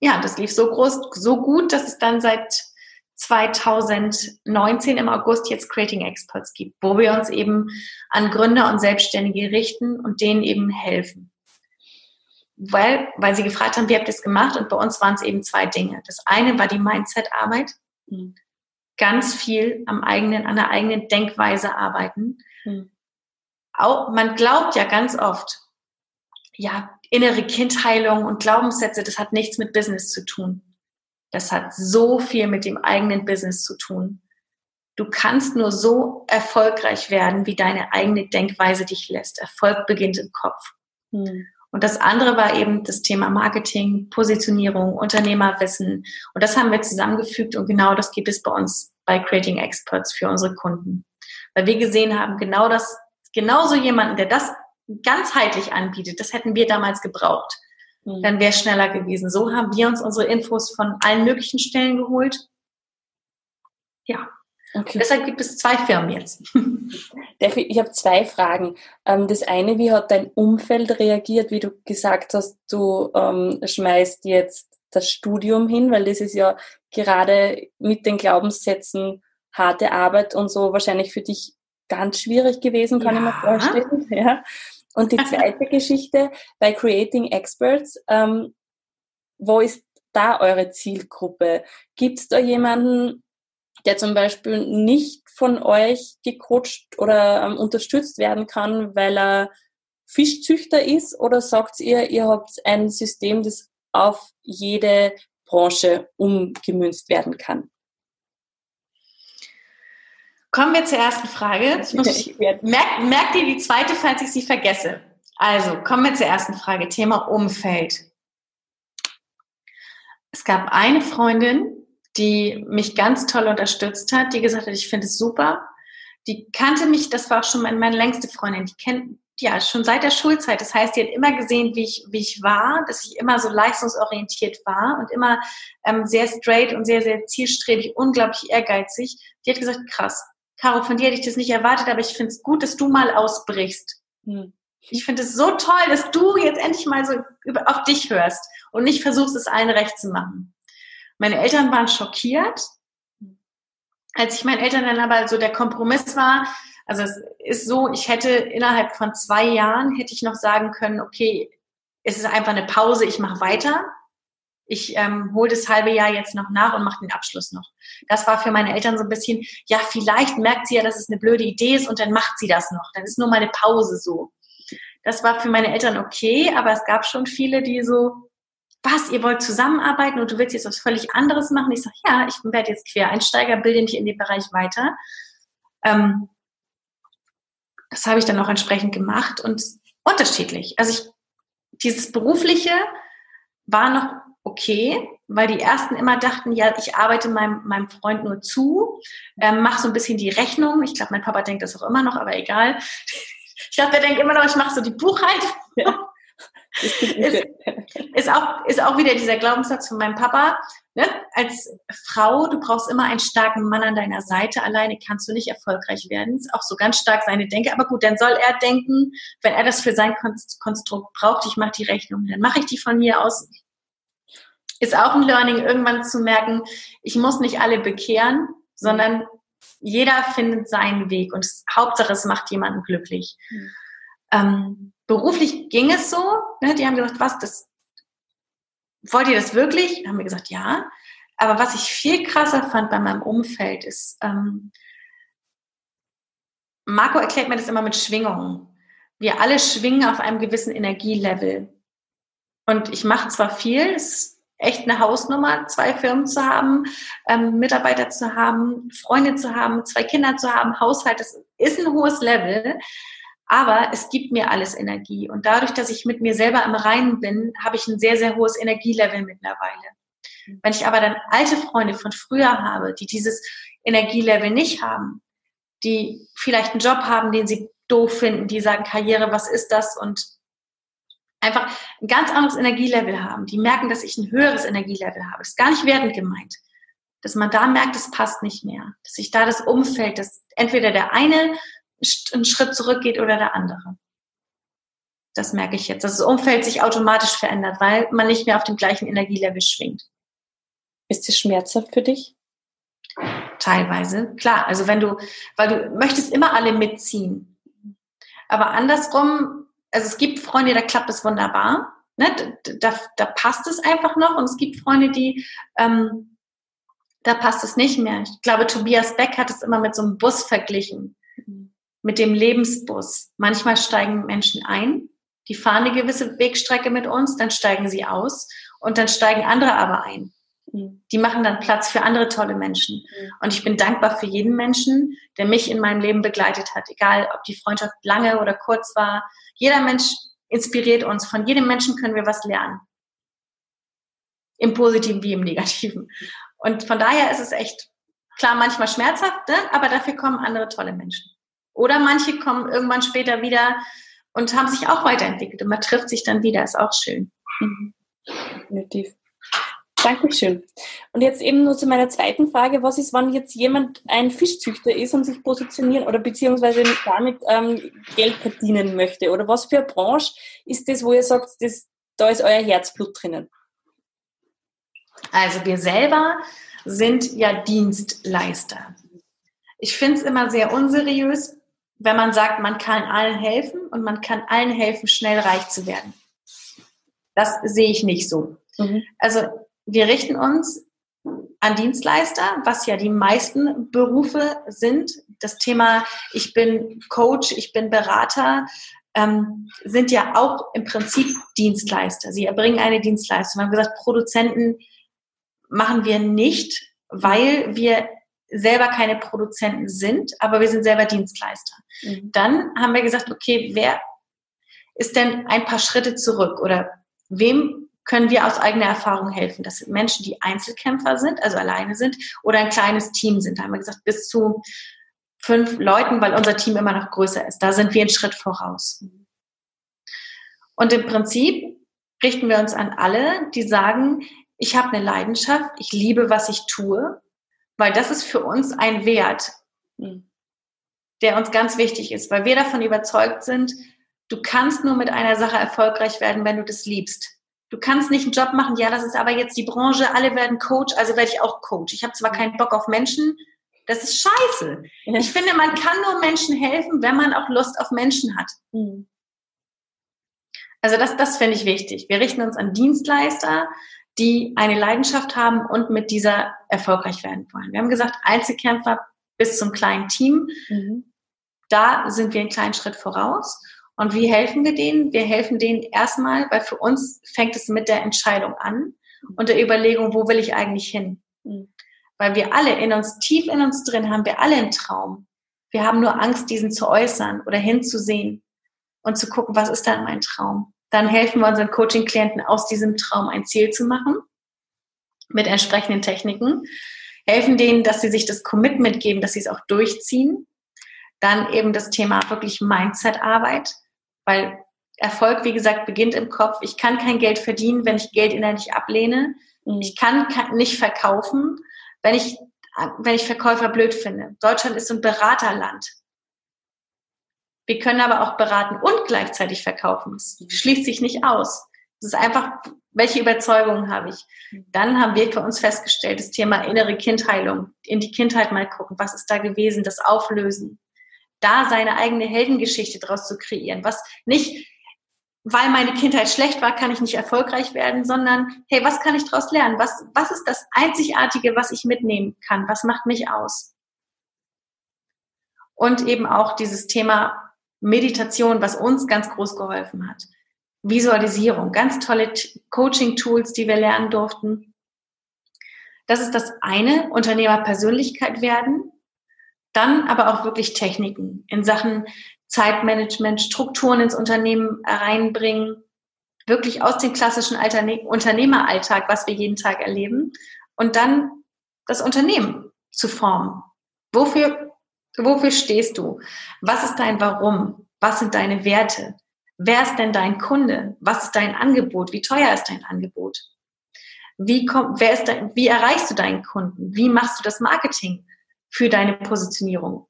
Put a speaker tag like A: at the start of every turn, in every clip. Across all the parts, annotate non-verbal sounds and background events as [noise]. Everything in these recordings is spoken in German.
A: ja, das lief so groß, so gut, dass es dann seit 2019 im August jetzt Creating Experts gibt, wo wir uns eben an Gründer und Selbstständige richten und denen eben helfen. Weil, weil sie gefragt haben, wie habt ihr es gemacht? Und bei uns waren es eben zwei Dinge. Das eine war die Mindset-Arbeit. Mhm. Ganz viel am eigenen, an der eigenen Denkweise arbeiten. Mhm. Auch, man glaubt ja ganz oft, ja, innere Kindheilung und Glaubenssätze, das hat nichts mit Business zu tun. Das hat so viel mit dem eigenen Business zu tun. Du kannst nur so erfolgreich werden, wie deine eigene Denkweise dich lässt. Erfolg beginnt im Kopf. Hm. Und das andere war eben das Thema Marketing, Positionierung, Unternehmerwissen. Und das haben wir zusammengefügt und genau das gibt es bei uns bei Creating Experts für unsere Kunden. Weil wir gesehen haben, genau das, genauso jemanden, der das ganzheitlich anbietet, das hätten wir damals gebraucht. Mhm. Dann wäre es schneller gewesen. So haben wir uns unsere Infos von allen möglichen Stellen geholt. Ja. Okay. Deshalb gibt es zwei Firmen jetzt. [laughs]
B: Ich habe zwei Fragen. Ähm, das eine, wie hat dein Umfeld reagiert, wie du gesagt hast, du ähm, schmeißt jetzt das Studium hin, weil das ist ja gerade mit den Glaubenssätzen harte Arbeit und so wahrscheinlich für dich ganz schwierig gewesen, kann ja. ich mir vorstellen. [laughs] Ja. Und die [laughs] zweite Geschichte bei Creating Experts, ähm, wo ist da eure Zielgruppe? Gibt es da jemanden, der zum Beispiel nicht von euch gecoacht oder ähm, unterstützt werden kann, weil er Fischzüchter ist? Oder sagt ihr, ihr habt ein System, das auf jede Branche umgemünzt werden kann?
A: Kommen wir zur ersten Frage. merkt, merkt ihr die zweite, falls ich sie vergesse? Also, kommen wir zur ersten Frage. Thema Umfeld. Es gab eine Freundin, die mich ganz toll unterstützt hat, die gesagt hat, ich finde es super. Die kannte mich, das war auch schon meine, meine längste Freundin, die kennt, ja, schon seit der Schulzeit. Das heißt, die hat immer gesehen, wie ich, wie ich war, dass ich immer so leistungsorientiert war und immer ähm, sehr straight und sehr, sehr zielstrebig, unglaublich ehrgeizig. Die hat gesagt, krass, Caro, von dir hätte ich das nicht erwartet, aber ich finde es gut, dass du mal ausbrichst. Hm. Ich finde es so toll, dass du jetzt endlich mal so auf dich hörst und nicht versuchst, es allen recht zu machen. Meine Eltern waren schockiert. Als ich meinen Eltern dann aber so der Kompromiss war, also es ist so, ich hätte innerhalb von zwei Jahren hätte ich noch sagen können, okay, es ist einfach eine Pause, ich mache weiter ich ähm, hole das halbe Jahr jetzt noch nach und mache den Abschluss noch. Das war für meine Eltern so ein bisschen, ja, vielleicht merkt sie ja, dass es eine blöde Idee ist und dann macht sie das noch. Dann ist nur mal eine Pause so. Das war für meine Eltern okay, aber es gab schon viele, die so, was, ihr wollt zusammenarbeiten und du willst jetzt was völlig anderes machen? Ich sage, ja, ich werde jetzt Quereinsteiger, bilde mich in dem Bereich weiter. Ähm, das habe ich dann auch entsprechend gemacht und unterschiedlich. Also ich, dieses berufliche war noch okay, weil die ersten immer dachten, ja, ich arbeite meinem, meinem Freund nur zu, ähm, mache so ein bisschen die Rechnung. Ich glaube, mein Papa denkt das auch immer noch, aber egal. [laughs] Ich glaube, der denkt immer noch, ich mache so die Buchhaltung. Ja. [laughs] ist, ist, auch, ist auch wieder dieser Glaubenssatz von meinem Papa. Ne? Als Frau, du brauchst immer einen starken Mann an deiner Seite. Alleine kannst du nicht erfolgreich werden. Ist auch so ganz stark seine Denke. Aber gut, dann soll er denken, wenn er das für sein Konstrukt braucht, ich mache die Rechnung, dann mache ich die von mir aus ist auch ein Learning, irgendwann zu merken, ich muss nicht alle bekehren, sondern jeder findet seinen Weg und Hauptsache, es macht jemanden glücklich. Mhm. Ähm, beruflich ging es so, ne, die haben gesagt, was, das, wollt ihr das wirklich? Haben wir gesagt, ja. Aber was ich viel krasser fand bei meinem Umfeld ist, ähm, Marco erklärt mir das immer mit Schwingungen. Wir alle schwingen auf einem gewissen Energielevel. Und ich mache zwar viel, es echt eine Hausnummer, zwei Firmen zu haben, ähm, Mitarbeiter zu haben, Freunde zu haben, zwei Kinder zu haben, Haushalt, das ist ein hohes Level. Aber es gibt mir alles Energie. Und dadurch, dass ich mit mir selber im Reinen bin, habe ich ein sehr, sehr hohes Energielevel mittlerweile. Wenn ich aber dann alte Freunde von früher habe, die dieses Energielevel nicht haben, die vielleicht einen Job haben, den sie doof finden, die sagen, Karriere, was ist das? Und einfach ein ganz anderes Energielevel haben, die merken, dass ich ein höheres Energielevel habe. Das ist gar nicht wertend gemeint. Dass man da merkt, es passt nicht mehr. Dass sich da das Umfeld, dass entweder der eine einen Schritt zurückgeht oder der andere. Das merke ich jetzt, dass das Umfeld sich automatisch verändert, weil man nicht mehr auf dem gleichen Energielevel schwingt.
B: Ist das schmerzhaft für dich?
A: Teilweise, klar. Also wenn du, weil du möchtest immer alle mitziehen. Aber andersrum, also es gibt Freunde, da klappt es wunderbar. Ne? Da, da passt es einfach noch. Und es gibt Freunde, die, ähm, da passt es nicht mehr. Ich glaube, Tobias Beck hat es immer mit so einem Bus verglichen. Mit dem Lebensbus. Manchmal steigen Menschen ein, die fahren eine gewisse Wegstrecke mit uns, dann steigen sie aus und dann steigen andere aber ein. Mhm. Die machen dann Platz für andere tolle Menschen. Mhm. Und ich bin dankbar für jeden Menschen, der mich in meinem Leben begleitet hat. Egal, ob die Freundschaft lange oder kurz war. Jeder Mensch inspiriert uns. Von jedem Menschen können wir was lernen. Im Positiven wie im Negativen. Und von daher ist es echt, klar, manchmal schmerzhaft, ne? aber dafür kommen andere tolle Menschen. Oder manche kommen irgendwann später wieder und haben sich auch weiterentwickelt und man trifft sich dann wieder, ist auch schön. Mhm.
B: Definitiv. Dankeschön. Und jetzt eben nur zu meiner zweiten Frage. Was ist, wenn jetzt jemand ein Fischzüchter ist und sich positionieren oder beziehungsweise damit ähm, Geld verdienen möchte? Oder was für eine Branche ist das, wo ihr sagt, das, da ist euer Herzblut drinnen?
A: Also wir selber sind ja Dienstleister. Ich finde es immer sehr unseriös, wenn man sagt, man kann allen helfen und man kann allen helfen, schnell reich zu werden. Das sehe ich nicht so. Mhm. Also wir richten uns an Dienstleister, was ja die meisten Berufe sind. Das Thema, ich bin Coach, ich bin Berater, ähm, sind ja auch im Prinzip Dienstleister. Sie erbringen eine Dienstleistung. Wir haben gesagt, Produzenten machen wir nicht, weil wir selber keine Produzenten sind, aber wir sind selber Dienstleister. Mhm. Dann haben wir gesagt, okay, wer ist denn ein paar Schritte zurück oder wem können wir aus eigener Erfahrung helfen. Das sind Menschen, die Einzelkämpfer sind, also alleine sind oder ein kleines Team sind. Da haben wir gesagt, bis zu fünf Leuten, weil unser Team immer noch größer ist. Da sind wir einen Schritt voraus. Und im Prinzip richten wir uns an alle, die sagen, ich habe eine Leidenschaft, ich liebe, was ich tue, weil das ist für uns ein Wert, der uns ganz wichtig ist, weil wir davon überzeugt sind, du kannst nur mit einer Sache erfolgreich werden, wenn du das liebst. Du kannst nicht einen Job machen, ja, das ist aber jetzt die Branche, alle werden Coach, also werde ich auch Coach. Ich habe zwar keinen Bock auf Menschen, das ist scheiße. Ich finde, man kann nur Menschen helfen, wenn man auch Lust auf Menschen hat. Mhm. Also das, das finde ich wichtig. Wir richten uns an Dienstleister, die eine Leidenschaft haben und mit dieser erfolgreich werden wollen. Wir haben gesagt, Einzelkämpfer bis zum kleinen Team. Mhm. Da sind wir einen kleinen Schritt voraus. Und wie helfen wir denen? Wir helfen denen erstmal, weil für uns fängt es mit der Entscheidung an und der Überlegung, wo will ich eigentlich hin? Mhm. Weil wir alle in uns, tief in uns drin, haben wir alle einen Traum. Wir haben nur Angst, diesen zu äußern oder hinzusehen und zu gucken, was ist dann mein Traum? Dann helfen wir unseren Coaching-Klienten aus diesem Traum ein Ziel zu machen mit entsprechenden Techniken, helfen denen, dass sie sich das Commitment geben, dass sie es auch durchziehen. Dann eben das Thema wirklich Mindset-Arbeit, weil Erfolg, wie gesagt, beginnt im Kopf. Ich kann kein Geld verdienen, wenn ich Geld innerlich ablehne. Mhm. Ich kann, nicht verkaufen, wenn ich, wenn ich Verkäufer blöd finde. Deutschland ist ein Beraterland. Wir können aber auch beraten und gleichzeitig verkaufen. Das mhm. schließt sich nicht aus. Das ist einfach, welche Überzeugungen habe ich? Mhm. Dann haben wir für uns festgestellt, das Thema innere Kindheilung, in die Kindheit mal gucken, was ist da gewesen, das Auflösen da seine eigene Heldengeschichte draus zu kreieren. Was nicht, weil meine Kindheit schlecht war, kann ich nicht erfolgreich werden, sondern hey, was kann ich daraus lernen? Was, was ist das Einzigartige, was ich mitnehmen kann? Was macht mich aus? Und eben auch dieses Thema Meditation, was uns ganz groß geholfen hat. Visualisierung, ganz tolle Coaching-Tools, die wir lernen durften. Das ist das eine, Unternehmerpersönlichkeit werden. Dann aber auch wirklich Techniken in Sachen Zeitmanagement, Strukturen ins Unternehmen reinbringen, wirklich aus dem klassischen Unternehmeralltag, was wir jeden Tag erleben, und dann das Unternehmen zu formen. Wofür, wofür stehst du? Was ist dein Warum? Was sind deine Werte? Wer ist denn dein Kunde? Was ist dein Angebot? Wie teuer ist dein Angebot? Wie, komm, wer ist dein, wie erreichst du deinen Kunden? Wie machst du das Marketing? Für deine Positionierung.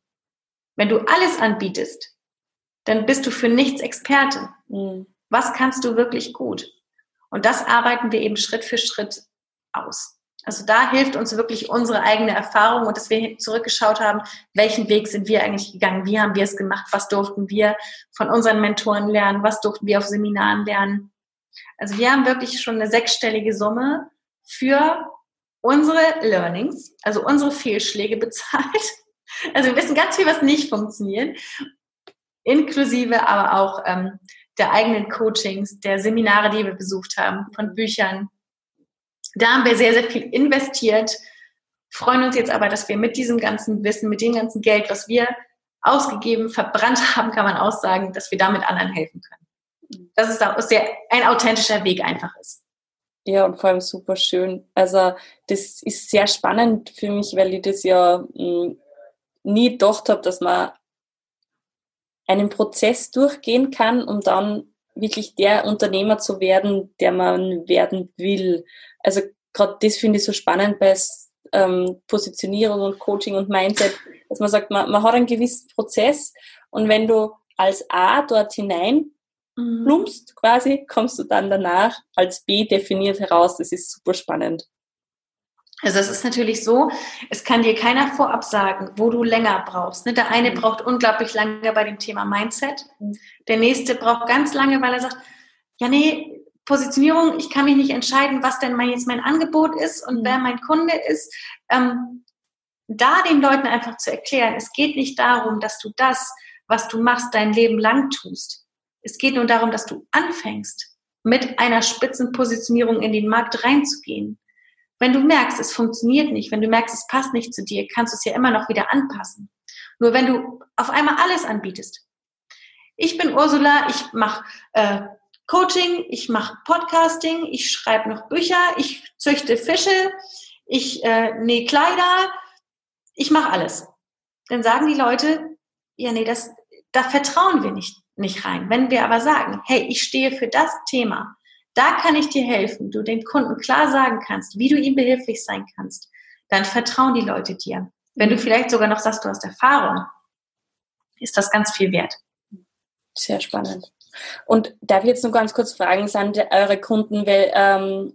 A: Wenn du alles anbietest, dann bist du für nichts Experte. Mhm. Was kannst du wirklich gut? Und das arbeiten wir eben Schritt für Schritt aus. Also da hilft uns wirklich unsere eigene Erfahrung und dass wir zurückgeschaut haben, welchen Weg sind wir eigentlich gegangen, wie haben wir es gemacht, was durften wir von unseren Mentoren lernen, was durften wir auf Seminaren lernen. Also wir haben wirklich schon eine sechsstellige Summe für unsere Learnings, also unsere Fehlschläge [laughs] bezahlt. Also wir wissen ganz viel, was nicht funktioniert, inklusive aber auch ähm, der eigenen Coachings, der Seminare, die wir besucht haben, von Büchern, da haben wir sehr, sehr viel investiert, freuen uns jetzt aber, dass wir mit diesem ganzen Wissen, mit dem ganzen Geld, was wir ausgegeben, verbrannt [laughs] haben, kann man auch sagen, dass wir damit anderen helfen können. Dass es auch ein authentischer Weg einfach ist.
B: Ja, und vor allem super schön. Also das ist sehr spannend für mich, weil ich das ja mh, hm, nie gedacht habe, dass man einen Prozess durchgehen kann, um dann wirklich der Unternehmer zu werden, der man werden will. Also gerade das finde ich so spannend bei ähm, Positionierung und Coaching und Mindset, dass man sagt, man, man hat einen gewissen Prozess und wenn du als A dort hinein mhm. plumpst quasi, kommst du dann danach als B definiert heraus. Das ist super spannend.
A: Also es ist natürlich so, es kann dir keiner vorab sagen, wo du länger brauchst. Ne? Der eine mhm. braucht unglaublich lange bei dem Thema Mindset. Mhm. Der nächste braucht ganz lange, weil er sagt, ja nee, Positionierung, ich kann mich nicht entscheiden, was denn mein, jetzt mein Angebot ist und mhm. wer mein Kunde ist. Ähm, da den Leuten einfach zu erklären, es geht nicht darum, dass du das, was du machst, dein Leben lang tust. Es geht nur darum, dass du anfängst, mit einer Spitzenpositionierung in den Markt reinzugehen wenn du merkst, es funktioniert nicht, wenn du merkst, es passt nicht zu dir, kannst du es ja immer noch wieder anpassen. Nur wenn du auf einmal alles anbietest. Ich bin Ursula, ich mache äh, Coaching, ich mache Podcasting, ich schreibe noch Bücher, ich züchte Fische, ich äh, nähe Kleider, ich mache alles. Dann sagen die Leute, ja, nee, das, da vertrauen wir nicht, nicht rein. Wenn wir aber sagen, hey, ich stehe für das Thema, da kann ich dir helfen, du den Kunden klar sagen kannst, wie du ihm behilflich sein kannst, dann vertrauen die Leute dir. Wenn du vielleicht sogar noch sagst, du hast Erfahrung, ist das ganz viel wert.
B: Sehr spannend. Und darf ich jetzt nur ganz kurz fragen, sind eure Kunden weil, ähm,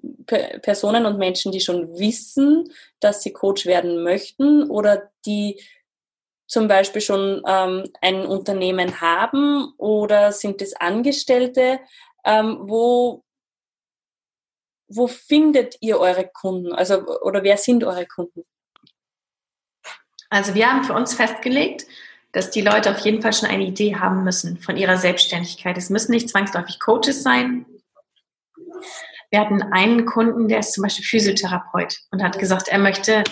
B: Personen und Menschen, die schon wissen, dass sie Coach werden möchten oder die zum Beispiel schon ähm, ein Unternehmen haben oder sind es Angestellte? Ähm, wo, wo findet ihr eure Kunden? Also, oder wer sind eure Kunden?
A: Also wir haben für uns festgelegt, dass die Leute auf jeden Fall schon eine Idee haben müssen von ihrer Selbstständigkeit. Es müssen nicht zwangsläufig Coaches sein. Wir hatten einen Kunden, der ist zum Beispiel Physiotherapeut und hat gesagt, er möchte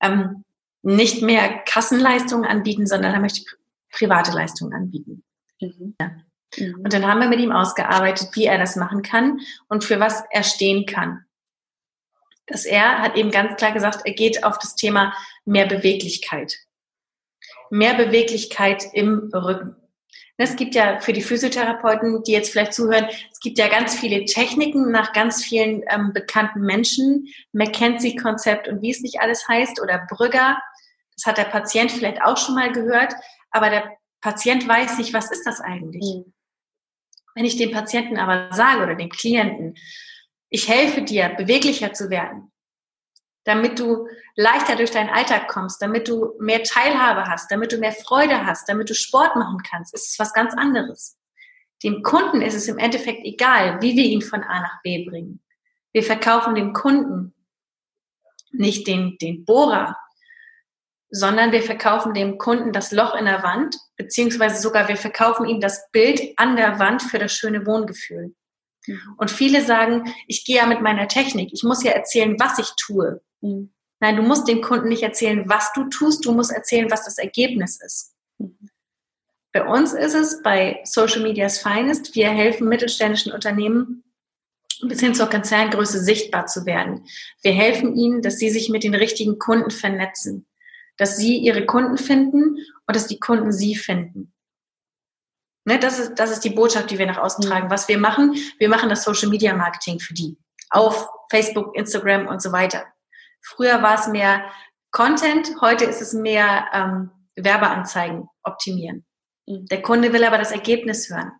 A: ähm, nicht mehr Kassenleistungen anbieten, sondern er möchte private Leistungen anbieten. Mhm. Ja. Mhm. Und dann haben wir mit ihm ausgearbeitet, wie er das machen kann und für was er stehen kann. Dass er hat eben ganz klar gesagt, er geht auf das Thema mehr Beweglichkeit. Mehr Beweglichkeit im Rücken. Es gibt ja für die Physiotherapeuten, die jetzt vielleicht zuhören, es gibt ja ganz viele Techniken nach ganz vielen ähm, bekannten Menschen, McKenzie-Konzept und wie es nicht alles heißt oder Brügger. Das hat der Patient vielleicht auch schon mal gehört, aber der Patient weiß nicht, was ist das eigentlich? Mhm. Wenn ich dem Patienten aber sage oder dem Klienten, ich helfe dir, beweglicher zu werden, damit du leichter durch deinen Alltag kommst, damit du mehr Teilhabe hast, damit du mehr Freude hast, damit du Sport machen kannst, ist es was ganz anderes. Dem Kunden ist es im Endeffekt egal, wie wir ihn von A nach B bringen. Wir verkaufen dem Kunden nicht den, den Bohrer, sondern wir verkaufen dem Kunden das Loch in der Wand, beziehungsweise sogar wir verkaufen ihm das Bild an der Wand für das schöne Wohngefühl. Mhm. Und viele sagen, ich gehe ja mit meiner Technik, ich muss ja erzählen, was ich tue. Mhm. Nein, du musst dem Kunden nicht erzählen, was du tust, du musst erzählen, was das Ergebnis ist. Mhm. Bei uns ist es bei Social Media's Finest, wir helfen mittelständischen Unternehmen bis hin zur Konzerngröße sichtbar zu werden. Wir helfen ihnen, dass sie sich mit den richtigen Kunden vernetzen dass sie ihre Kunden finden und dass die Kunden sie finden. Ne, das, ist, das ist die Botschaft, die wir nach außen tragen. Was wir machen, wir machen das Social Media Marketing für die. Auf Facebook, Instagram und so weiter. Früher war es mehr Content, heute ist es mehr ähm, Werbeanzeigen optimieren. Mhm. Der Kunde will aber das Ergebnis hören.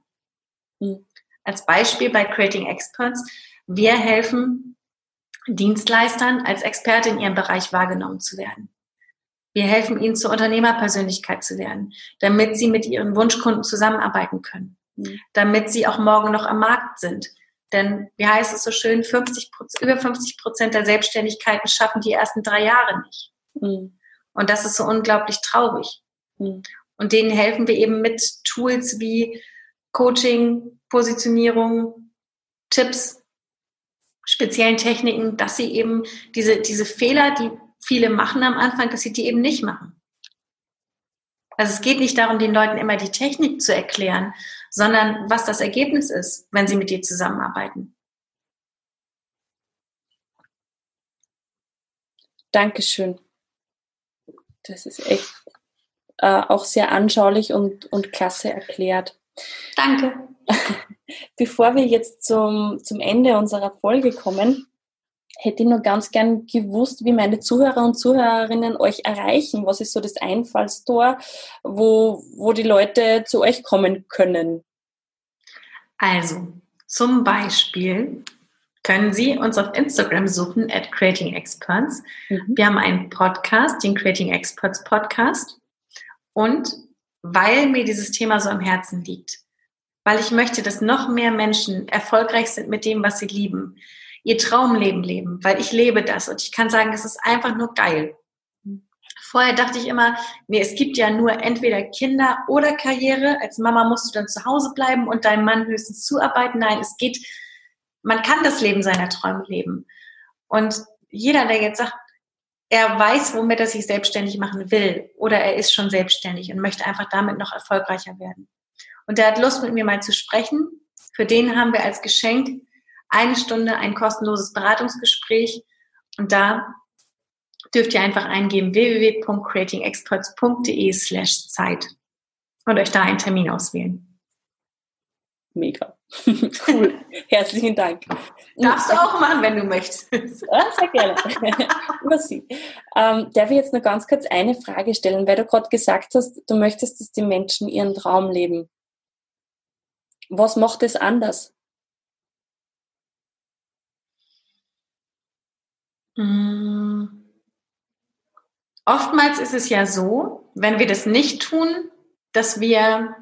A: Mhm. als Beispiel bei Creating Experts, wir helfen Dienstleistern als Experte in ihrem Bereich wahrgenommen zu werden. Wir helfen ihnen zur Unternehmerpersönlichkeit zu werden, damit sie mit ihren Wunschkunden zusammenarbeiten können, mhm. damit sie auch morgen noch am Markt sind. Denn wie heißt es so schön, 50, über 50 Prozent der Selbstständigkeiten schaffen die ersten drei Jahre nicht. Mhm. Und das ist so unglaublich traurig. Mhm. Und denen helfen wir eben mit Tools wie Coaching, Positionierung, Tipps, speziellen Techniken, dass sie eben diese, diese Fehler, die viele machen am Anfang, dass sie die eben nicht machen. Also es geht nicht darum, den Leuten immer die Technik zu erklären, sondern was das Ergebnis ist, wenn sie mit dir zusammenarbeiten.
B: Dankeschön. Das ist echt äh, auch sehr anschaulich und, und klasse erklärt.
A: Danke. [laughs]
B: Bevor wir jetzt zum, zum Ende unserer Folge kommen, hätte ich nur ganz gern gewusst, wie meine Zuhörer und Zuhörerinnen euch erreichen. Was ist so das Einfallstor, wo, wo die Leute zu euch kommen können?
A: Also, zum Beispiel können Sie uns auf Instagram suchen, at Creating Experts. Mhm. Wir haben einen Podcast, den Creating Experts Podcast. Und weil mir dieses Thema so am Herzen liegt, weil ich möchte, dass noch mehr Menschen erfolgreich sind mit dem, was sie lieben, ihr Traumleben leben, weil ich lebe das und ich kann sagen, es ist einfach nur geil. Vorher dachte ich immer, nee, es gibt ja nur entweder Kinder oder Karriere. Als Mama musst du dann zu Hause bleiben und deinem Mann höchstens zuarbeiten. Nein, es geht, man kann das Leben seiner Träume leben. Und jeder, der jetzt sagt, er weiß, womit er sich selbstständig machen will oder er ist schon selbstständig und möchte einfach damit noch erfolgreicher werden. Und der hat Lust, mit mir mal zu sprechen. Für den haben wir als Geschenk eine Stunde ein kostenloses Beratungsgespräch. Und da dürft ihr einfach eingeben www.creatingexperts.de slash Zeit und euch da einen Termin auswählen.
B: Mega. [laughs] cool. Herzlichen Dank.
A: Darfst du auch machen, wenn du möchtest.
B: Ja, sehr gerne. [laughs] Sie. Ähm, darf ich jetzt nur ganz kurz eine Frage stellen, weil du gerade gesagt hast, du möchtest, dass die Menschen ihren Traum leben. Was macht es anders?
A: Mmh. Oftmals ist es ja so, wenn wir das nicht tun, dass wir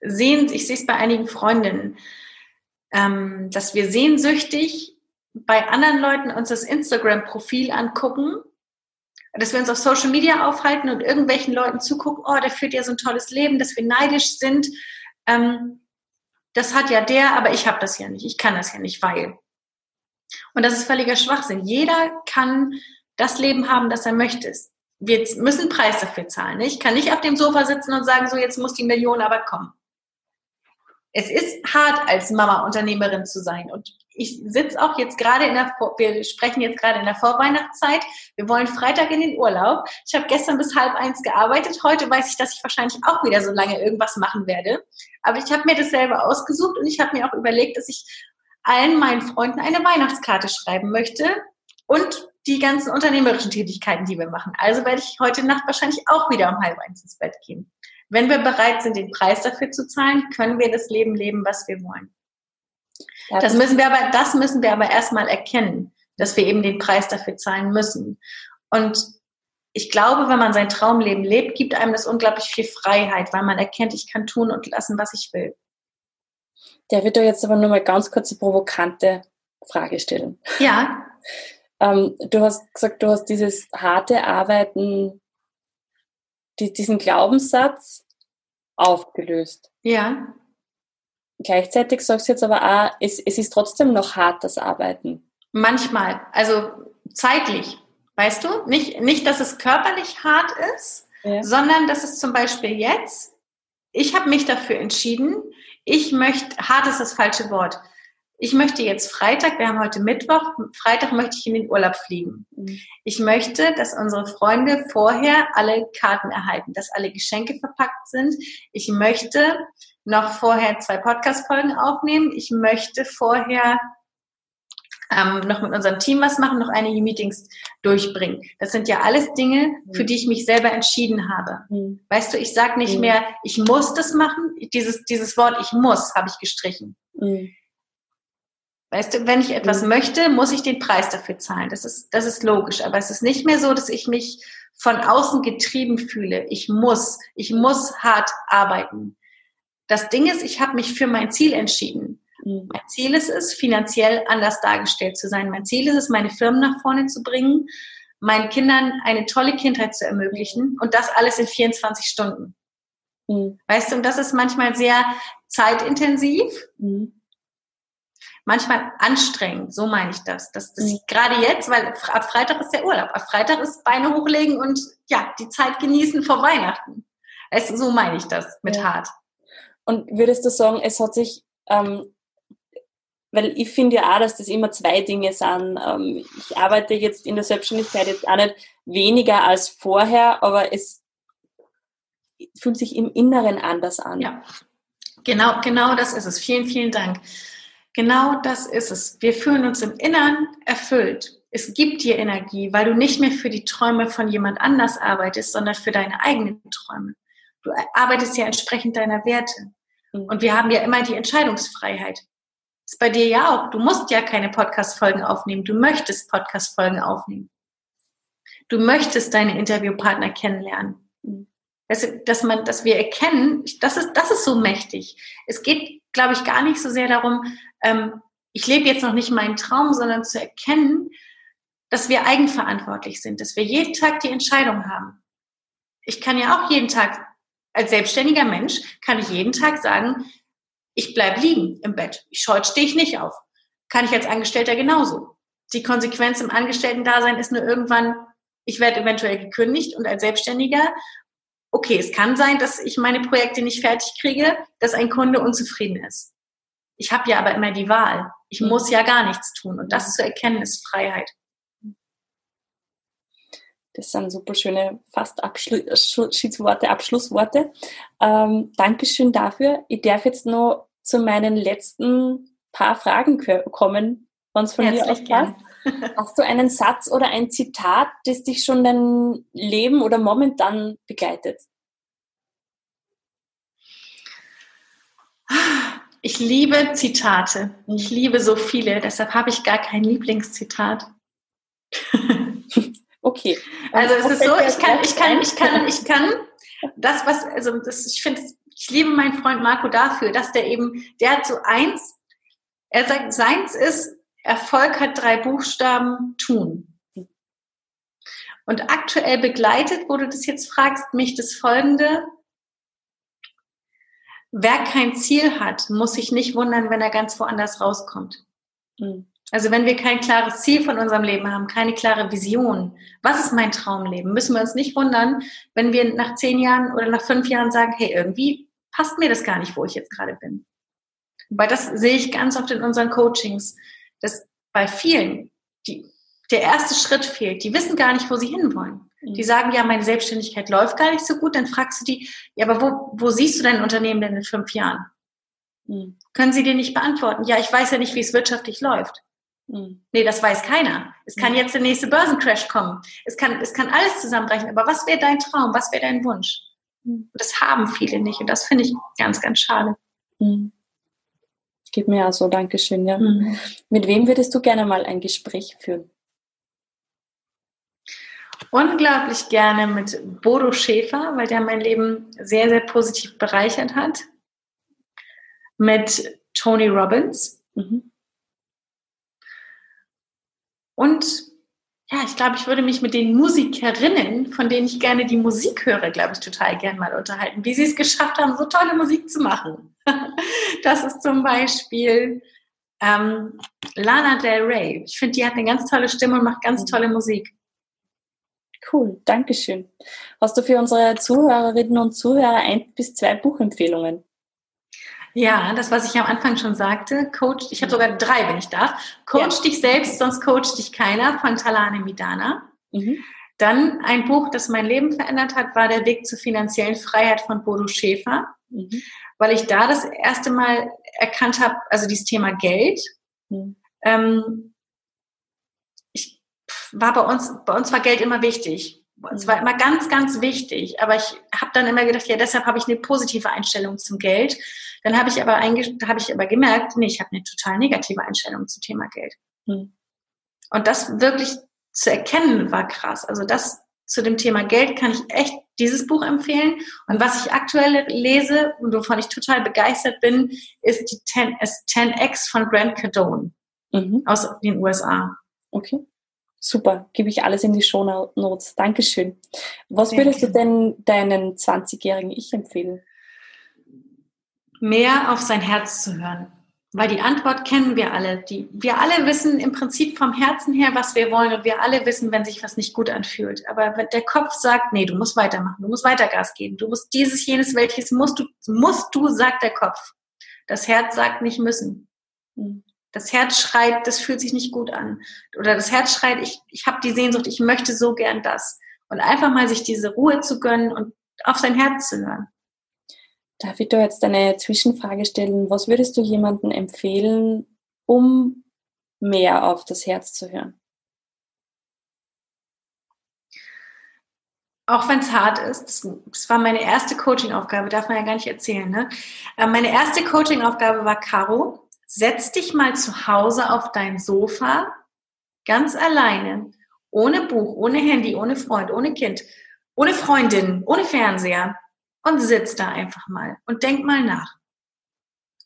A: sehen, ich sehe es bei einigen Freundinnen, ähm, dass wir sehnsüchtig bei anderen Leuten uns das Instagram-Profil angucken, dass wir uns auf Social Media aufhalten und irgendwelchen Leuten zugucken, oh, der führt ja so ein tolles Leben, dass wir neidisch sind. Ähm, das hat ja der, aber ich habe das ja nicht, ich kann das ja nicht, weil. Und das ist völliger Schwachsinn. Jeder kann das Leben haben, das er möchte. Wir müssen Preis dafür zahlen. Ich kann nicht auf dem Sofa sitzen und sagen, so jetzt muss die Million aber kommen. Es ist hart, als Mama-Unternehmerin zu sein. Und ich sitze auch jetzt gerade in der, wir sprechen jetzt gerade in der Vorweihnachtszeit. Wir wollen Freitag in den Urlaub. Ich habe gestern bis halb eins gearbeitet. Heute weiß ich, dass ich wahrscheinlich auch wieder so lange irgendwas machen werde. Aber ich habe mir das selber ausgesucht und ich habe mir auch überlegt, dass ich allen meinen Freunden eine Weihnachtskarte schreiben möchte und die ganzen unternehmerischen Tätigkeiten, die wir machen. Also werde ich heute Nacht wahrscheinlich auch wieder um halb eins ins Bett gehen. Wenn wir bereit sind, den Preis dafür zu zahlen, können wir das Leben leben, was wir wollen. Das müssen wir aber, das müssen wir aber erstmal erkennen, dass wir eben den Preis dafür zahlen müssen. Und ich glaube, wenn man sein Traumleben lebt, gibt einem das unglaublich viel Freiheit, weil man erkennt, ich kann tun und lassen, was ich will.
B: Der wird doch jetzt aber nur mal ganz kurz eine provokante Frage stellen.
A: Ja.
B: ähm, du hast gesagt, du hast dieses harte Arbeiten, die, diesen Glaubenssatz aufgelöst.
A: Ja.
B: Gleichzeitig sagst du jetzt aber auch, es, es ist trotzdem noch hart, das Arbeiten.
A: Manchmal, also zeitlich, weißt du? Nicht, nicht dass es körperlich hart ist, ja. sondern dass es zum Beispiel jetzt, ich habe mich dafür entschieden, ich möchte, hart ist das falsche Wort. Ich möchte jetzt Freitag, wir haben heute Mittwoch, Freitag möchte ich in den Urlaub fliegen. Mhm. Ich möchte, dass unsere Freunde vorher alle Karten erhalten, dass alle Geschenke verpackt sind. Ich möchte noch vorher zwei Podcast-Folgen aufnehmen. Ich möchte vorher ähm, noch mit unserem Team was machen, noch einige Meetings durchbringen. Das sind ja alles Dinge, für die ich mich selber entschieden habe. Mhm. Weißt du, ich sage nicht mhm. mehr, ich muss das machen. Dieses, dieses Wort ich muss habe ich gestrichen. Mhm. Weißt du, wenn ich etwas mhm. möchte, muss ich den Preis dafür zahlen. Das ist, das ist logisch. Aber es ist nicht mehr so, dass ich mich von außen getrieben fühle. Ich muss, ich muss hart arbeiten. Das Ding ist, ich habe mich für mein Ziel entschieden. Mhm. Mein Ziel ist es, finanziell anders dargestellt zu sein. Mein Ziel ist es, meine Firmen nach vorne zu bringen, meinen Kindern eine tolle Kindheit zu ermöglichen und das alles in 24 Stunden. Mhm. Weißt du, und das ist manchmal sehr zeitintensiv. Mhm manchmal anstrengend, so meine ich das. Das, das mhm. gerade jetzt, weil ab Freitag ist der Urlaub. Ab Freitag ist Beine hochlegen und ja, die Zeit genießen vor Weihnachten. Also, so meine ich das mit hart.
B: Und würdest du sagen, es hat sich, ähm, weil ich finde ja auch, dass das immer zwei Dinge sind. Ähm, ich arbeite jetzt in der Selbstständigkeit jetzt auch nicht weniger als vorher, aber es fühlt sich im Inneren anders an.
A: Ja, genau, genau das ist es. Vielen, vielen Dank. Genau das ist es. Wir fühlen uns im Innern erfüllt. Es gibt dir Energie, weil du nicht mehr für die Träume von jemand anders arbeitest, sondern für deine eigenen Träume. Du arbeitest ja entsprechend deiner Werte. Mhm. Und wir haben ja immer die Entscheidungsfreiheit. Ist bei dir ja auch. Du musst ja keine Podcast-Folgen aufnehmen. Du möchtest Podcast-Folgen aufnehmen. Du möchtest deine Interviewpartner kennenlernen. Dass, dass, man, dass wir erkennen, das ist, das ist so mächtig. Es geht, glaube ich, gar nicht so sehr darum, ähm, ich lebe jetzt noch nicht meinen Traum, sondern zu erkennen, dass wir eigenverantwortlich sind, dass wir jeden Tag die Entscheidung haben. Ich kann ja auch jeden Tag, als selbstständiger Mensch, kann ich jeden Tag sagen, ich bleib liegen im Bett. Ich heute stehe ich nicht auf. Kann ich als Angestellter genauso. Die Konsequenz im Angestellten-Dasein ist nur irgendwann, ich werde eventuell gekündigt und als Selbstständiger, okay, es kann sein, dass ich meine Projekte nicht fertig kriege, dass ein Kunde unzufrieden ist. Ich habe ja aber immer die Wahl. Ich mhm. muss ja gar nichts tun. Und das zu erkennen, ist Freiheit.
B: Das sind super schöne fast Abschlussworte, Abschlussworte. Ähm, Dankeschön dafür. Ich darf jetzt noch zu meinen letzten paar Fragen kommen, wenn es von Herzlich mir aus passt. Hast du einen Satz oder ein Zitat, das dich schon dein Leben oder momentan begleitet?
A: Ich liebe Zitate. Ich liebe so viele, deshalb habe ich gar kein Lieblingszitat. [laughs]
B: okay.
A: Also es ist so, ich kann, ich kann, ich kann, ich kann das, was, also das, ich finde, ich liebe meinen Freund Marco dafür, dass der eben, der hat so eins, er sagt, seins ist, Erfolg hat drei Buchstaben, tun. Und aktuell begleitet, wo du das jetzt fragst, mich das folgende, wer kein Ziel hat, muss sich nicht wundern, wenn er ganz woanders rauskommt. Mhm. Also wenn wir kein klares Ziel von unserem Leben haben, keine klare Vision, was ist mein Traumleben, müssen wir uns nicht wundern, wenn wir nach zehn Jahren oder nach fünf Jahren sagen, hey, irgendwie passt mir das gar nicht, wo ich jetzt gerade bin. Weil das sehe ich ganz oft in unseren Coachings, dass bei vielen die, der erste Schritt fehlt. Die wissen gar nicht, wo sie hinwollen. Die sagen, ja, meine Selbstständigkeit läuft gar nicht so gut. Dann fragst du die, ja, aber wo, wo siehst du dein Unternehmen denn in fünf Jahren? Mhm. Können sie dir nicht beantworten? Ja, ich weiß ja nicht, wie es wirtschaftlich läuft. Mhm. Nee, das weiß keiner. Es kann mhm. jetzt der nächste Börsencrash kommen. Es kann, es kann alles zusammenbrechen. Aber was wäre dein Traum? Was wäre dein Wunsch? Mhm. Das haben viele nicht. Und das finde ich ganz, ganz schade.
B: Gib mir also, Dankeschön, ja. Mhm. Mit wem würdest du gerne mal ein Gespräch führen?
A: unglaublich gerne mit Bodo Schäfer, weil der mein Leben sehr, sehr positiv bereichert hat. Mit Tony Robbins. Mhm. Und ja, ich glaube, ich würde mich mit den Musikerinnen, von denen ich gerne die Musik höre, glaube ich, total gern mal unterhalten, wie sie es geschafft haben, so tolle Musik zu machen. [laughs] Das ist zum Beispiel ähm, Lana Del Rey. Ich finde, die hat eine ganz tolle Stimme und macht ganz tolle Musik.
B: Cool, Dankeschön. Hast du für unsere Zuhörerinnen und Zuhörer ein bis zwei Buchempfehlungen?
A: Ja, das, was ich am Anfang schon sagte, Coach, ich habe sogar drei, wenn ich darf. Coach ja. dich selbst, sonst coacht dich keiner von Talane Midana. Mhm. Dann ein Buch, das mein Leben verändert hat, war Der Weg zur finanziellen Freiheit von Bodo Schäfer, mhm. weil ich da das erste Mal erkannt habe, also dieses Thema Geld. Mhm. Ähm, war bei uns, bei uns war Geld immer wichtig. Es war immer ganz, ganz wichtig. Aber ich habe dann immer gedacht, ja, deshalb habe ich eine positive Einstellung zum Geld. Dann habe ich aber habe ich aber gemerkt, nee, ich habe eine total negative Einstellung zum Thema Geld. Mhm. Und das wirklich zu erkennen war krass. Also das zu dem Thema Geld kann ich echt dieses Buch empfehlen. Und was ich aktuell lese und wovon ich total begeistert bin, ist die 10, ist 10X von Grant Cardone mhm. aus den USA.
B: Okay. Super, gebe ich alles in die Show Notes. Dankeschön. Was würdest du denn deinen 20-jährigen Ich empfehlen?
A: Mehr auf sein Herz zu hören. Weil die Antwort kennen wir alle. Die, wir alle wissen im Prinzip vom Herzen her, was wir wollen und wir alle wissen, wenn sich was nicht gut anfühlt. Aber wenn der Kopf sagt, nee, du musst weitermachen, du musst weiter Gas geben, du musst dieses, jenes, welches musst du, musst du, sagt der Kopf. Das Herz sagt nicht müssen. Hm. Das Herz schreit, das fühlt sich nicht gut an. Oder das Herz schreit, ich, ich habe die Sehnsucht, ich möchte so gern das. Und einfach mal sich diese Ruhe zu gönnen und auf sein Herz zu hören.
B: Darf ich da jetzt eine Zwischenfrage stellen? Was würdest du jemandem empfehlen, um mehr auf das Herz zu hören?
A: Auch wenn es hart ist, das, war meine erste Coaching-Aufgabe, darf man ja gar nicht erzählen. Ne? Äh, meine erste Coaching-Aufgabe war Caro, setz dich mal zu Hause auf dein Sofa, ganz alleine, ohne Buch, ohne Handy, ohne Freund, ohne Kind, ohne Freundin, ohne Fernseher und sitz da einfach mal und denk mal nach.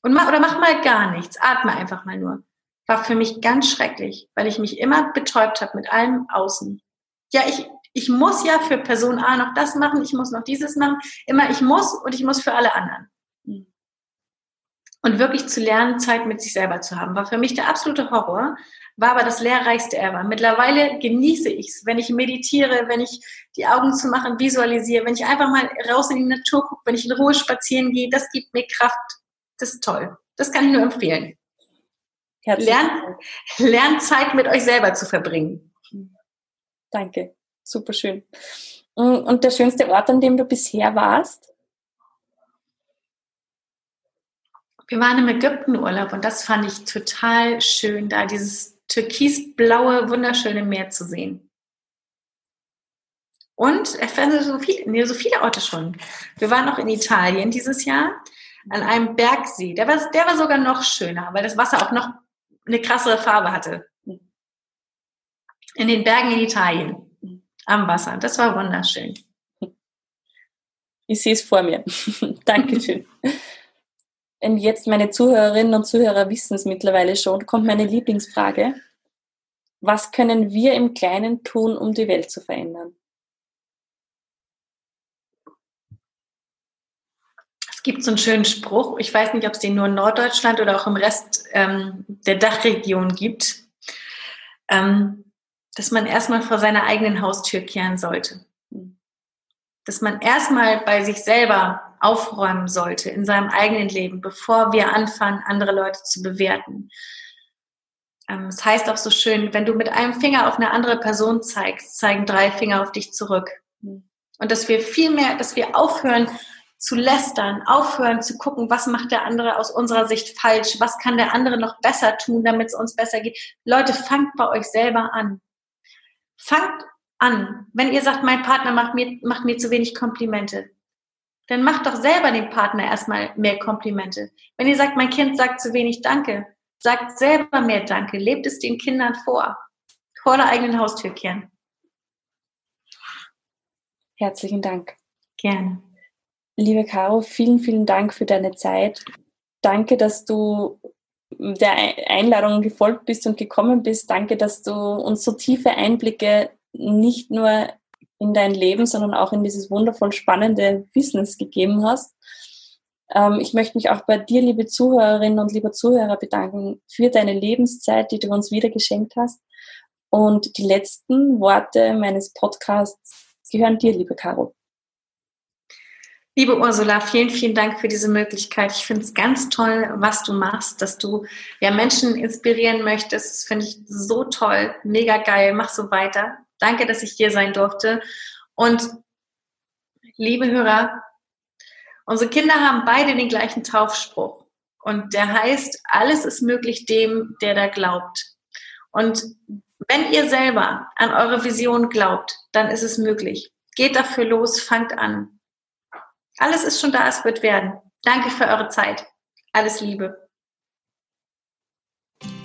A: Und mach, oder mach mal gar nichts, atme einfach mal nur. War für mich ganz schrecklich, weil ich mich immer betäubt habe mit allem Außen. Ja, ich, ich muss ja für Person A noch das machen, ich muss noch dieses machen. Immer ich muss und ich muss für alle anderen. Und wirklich zu lernen, Zeit mit sich selber zu haben, war für mich der absolute Horror, war aber das lehrreichste ever. Mittlerweile genieße ich es, wenn ich meditiere, wenn ich die Augen zu machen visualisiere, wenn ich einfach mal raus in die Natur gucke, wenn ich in Ruhe spazieren gehe, das gibt mir Kraft. Das ist toll. Das kann ich nur empfehlen. Lernt, lernt Zeit mit euch selber zu verbringen.
B: Danke. Super schön. Und der schönste Ort, an dem du bisher warst?
A: Wir waren im Ägyptenurlaub und das fand ich total schön, da dieses türkisblaue, wunderschöne Meer zu sehen. Und ich fand so, viel, nee, so viele Orte schon. Wir waren noch in Italien dieses Jahr an einem Bergsee. Der war, der war sogar noch schöner, weil das Wasser auch noch eine krassere Farbe hatte. In den Bergen in Italien. Am Wasser. Das war wunderschön.
B: Ich sehe es vor mir. [laughs] Dankeschön. Und jetzt meine Zuhörerinnen und Zuhörer wissen es mittlerweile schon, kommt meine Lieblingsfrage. Was können wir im Kleinen tun, um die Welt zu verändern?
A: Es gibt so einen schönen Spruch, ich weiß nicht, ob es den nur in Norddeutschland oder auch im Rest ähm, der Dachregion gibt, ähm, dass man erstmal vor seiner eigenen Haustür kehren sollte. Dass man erstmal bei sich selber aufräumen sollte in seinem eigenen Leben, bevor wir anfangen, andere Leute zu bewerten. Ähm, es heißt auch so schön, wenn du mit einem Finger auf eine andere Person zeigst, zeigen drei Finger auf dich zurück. Und dass wir viel mehr, dass wir aufhören zu lästern, aufhören zu gucken, was macht der andere aus unserer Sicht falsch, was kann der andere noch besser tun, damit es uns besser geht. Leute, fangt bei euch selber an. Fangt an. Wenn ihr sagt, mein Partner macht mir, macht mir zu wenig Komplimente, dann macht doch selber dem Partner erstmal mehr Komplimente. Wenn ihr sagt, mein Kind sagt zu wenig Danke, sagt selber mehr Danke, lebt es den Kindern vor. Vor der eigenen Haustür kehren.
B: Herzlichen Dank.
A: Gerne.
B: Liebe Caro, vielen, vielen Dank für deine Zeit. Danke, dass du der Einladung gefolgt bist und gekommen bist. Danke, dass du uns so tiefe Einblicke nicht nur in dein Leben, sondern auch in dieses wundervoll spannende Business gegeben hast. Ähm, ich möchte mich auch bei dir, liebe Zuhörerinnen und lieber Zuhörer, bedanken für deine Lebenszeit, die du uns wieder geschenkt hast. Und die letzten Worte meines Podcasts gehören dir, liebe Caro.
A: Liebe Ursula, vielen, vielen Dank für diese Möglichkeit. Ich finde es ganz toll, was du machst, dass du ja Menschen inspirieren möchtest. Das finde ich so toll, mega geil. Mach so weiter. Danke, dass ich hier sein durfte. Und liebe Hörer, unsere Kinder haben beide den gleichen Taufspruch. Und der heißt, alles ist möglich dem, der da glaubt. Und Wenn ihr selber an eure Vision glaubt, dann ist es möglich. Geht dafür los, fangt an. Alles ist schon da, es wird werden. Danke für eure Zeit. Alles Liebe.